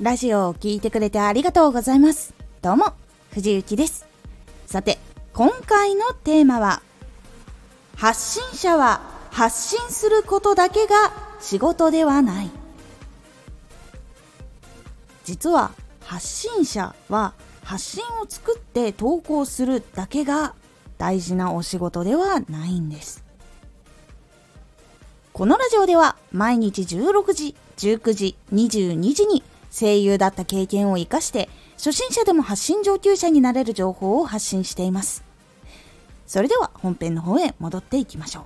ラジオを聴いてくれてありがとうございます。どうも、藤幸です。さて、今回のテーマは、発信者は発信することだけが仕事ではない。実は、発信者は発信を作って投稿するだけが大事なお仕事ではないんです。このラジオでは毎日16時、19時、22時に声優だった経験を活かして初心者でも発信上級者になれる情報を発信しています。それでは本編の方へ戻っていきましょう。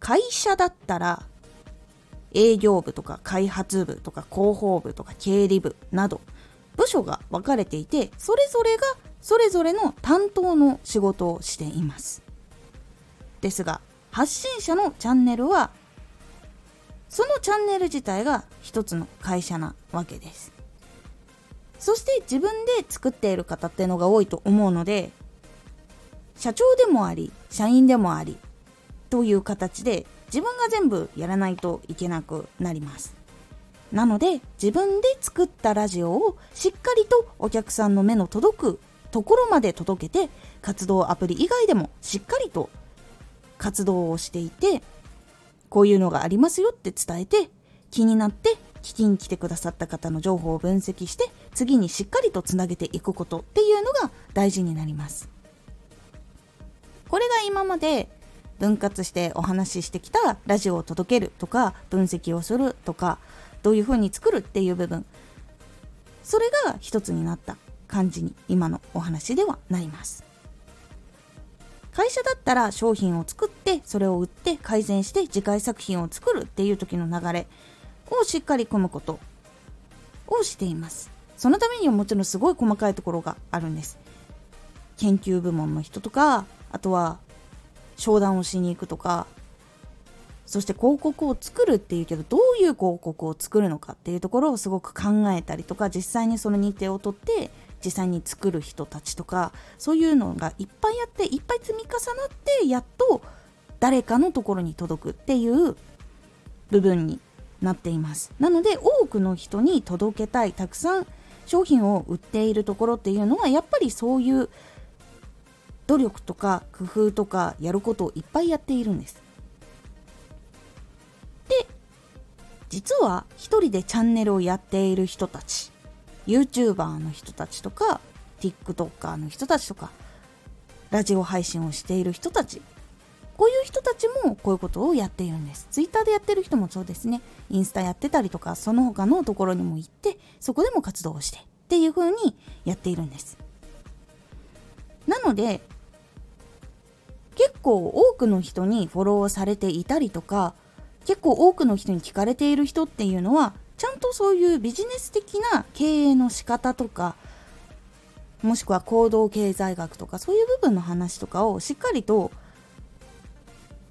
会社だったら営業部とか開発部とか広報部とか経理部など部署が分かれていてそれぞれがそれぞれの担当の仕事をしていますですが発信者のチャンネルはそのチャンネル自体が一つの会社なわけです。そして自分で作っている方っていうのが多いと思うので社長でもあり社員でもありという形で自分が全部やらないといけなくなります。なので自分で作ったラジオをしっかりとお客さんの目の届くところまで届けて活動アプリ以外でもしっかりと活動をしていてこういうのがありますよって伝えて気になって聞きに来てくださった方の情報を分析して次にしっかりとつなげていくことっていうのが大事になります。これが今まで分割してお話ししてきたラジオを届けるとか分析をするとかどういうふうに作るっていう部分それが一つになった感じに今のお話ではなります。会社だったら商品を作ってそれを売って改善して次回作品を作るっていう時の流れをしっかり組むことをしています。そのためにはもちろんすごい細かいところがあるんです。研究部門の人とかあとは商談をしに行くとかそして広告を作るっていうけどどういう広告を作るのかっていうところをすごく考えたりとか実際にその日程を取って実際に作る人たちとかそういうのがいっぱいあっていっぱい積み重なってやっと誰かのところに届くっていう部分になっています。なので多くの人に届けたいたくさん商品を売っているところっていうのはやっぱりそういう努力とか工夫とかやることをいっぱいやっているんです。で実は一人でチャンネルをやっている人たち。YouTuber の人たちとか TikToker の人たちとかラジオ配信をしている人たちこういう人たちもこういうことをやっているんです。Twitter でやってる人もそうですね。インスタやってたりとか、その他のところにも行って、そこでも活動をしてっていう風にやっているんです。なので、結構多くの人にフォローされていたりとか、結構多くの人に聞かれている人っていうのは、ちゃんとそういうビジネス的な経営の仕方とかもしくは行動経済学とかそういう部分の話とかをしっかりと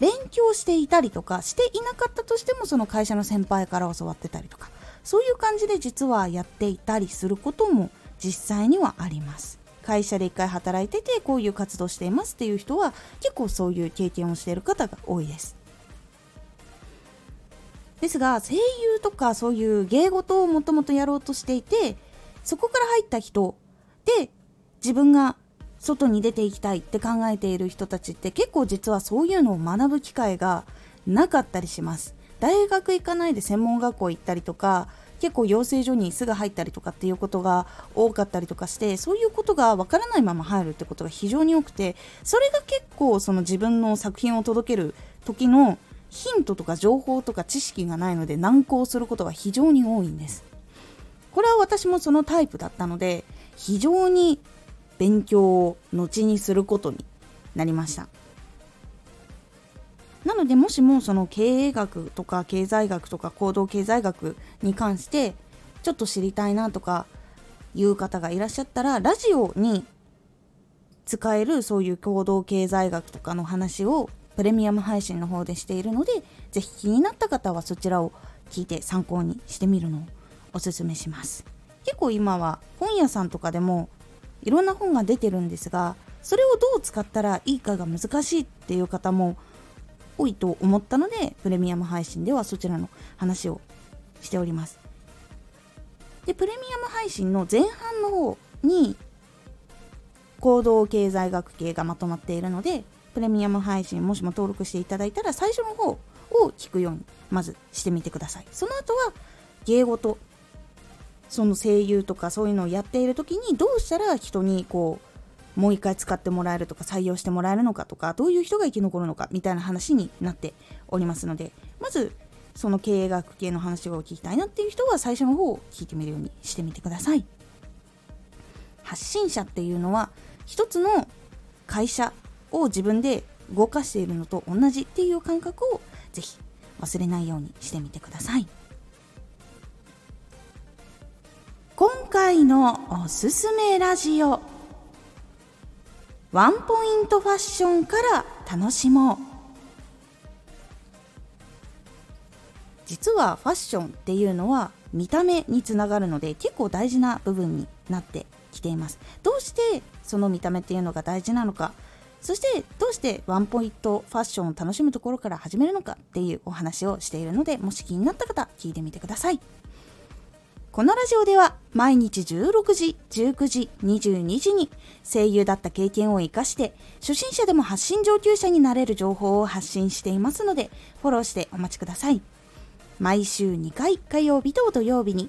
勉強していたりとかしていなかったとしてもその会社の先輩から教わってたりとかそういう感じで実はやっていたりすることも実際にはあります。会社で1回働いててこういう活動していますっていう人は結構そういう経験をしている方が多いです。ですが声優とかそういう芸事をもともとやろうとしていてそこから入った人で自分が外に出ていきたいって考えている人たちって結構実はそういうのを学ぶ機会がなかったりします。大学行かないで専門学校行ったりとか結構養成所にすぐ入ったりとかっていうことが多かったりとかしてそういうことがわからないまま入るってことが非常に多くてそれが結構その自分の作品を届ける時のヒントとか情報とか知識がないので難航することが非常に多いんです。これは私もそのタイプだったので非常に勉強を後にすることになりました。なのでもしもその経営学とか経済学とか行動経済学に関してちょっと知りたいなとかいう方がいらっしゃったらラジオに使えるそういう行動経済学とかの話をプレミアム配信の方でしているのでぜひ気になった方はそちらを聞いて参考にしてみるのをおすすめします。結構今は本屋さんとかでもいろんな本が出てるんですがそれをどう使ったらいいかが難しいっていう方も多いと思ったのでプレミアム配信ではそちらの話をしております。でプレミアム配信の前半の方に行動経済学系がまとまっているのでプレミアム配信もしも登録していただいたら最初の方を聞くようにまずしてみてください。その後は芸事その声優とかそういうのをやっている時にどうしたら人にこうもう一回使ってもらえるとか採用してもらえるのかとかどういう人が生き残るのかみたいな話になっておりますのでまずその経営学系の話を聞きたいなっていう人は最初の方を聞いてみるようにしてみてください。発信者っていうのは一つの会社を自分で動かしているのと同じっていう感覚をぜひ忘れないようにしてみてください。今回のおすすめラジオ。ワンポイントファッションから楽しもう。実はファッションっていうのは見た目につながるので結構大事な部分になってきています。どうしてその見た目っていうのが大事なのかそしてどうしてワンポイントファッションを楽しむところから始めるのかっていうお話をしているのでもし気になった方聞いてみてくださいこのラジオでは毎日16時、19時、22時に声優だった経験を活かして初心者でも発信上級者になれる情報を発信していますのでフォローしてお待ちください。毎週2回火曜日と土曜日に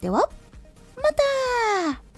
では、また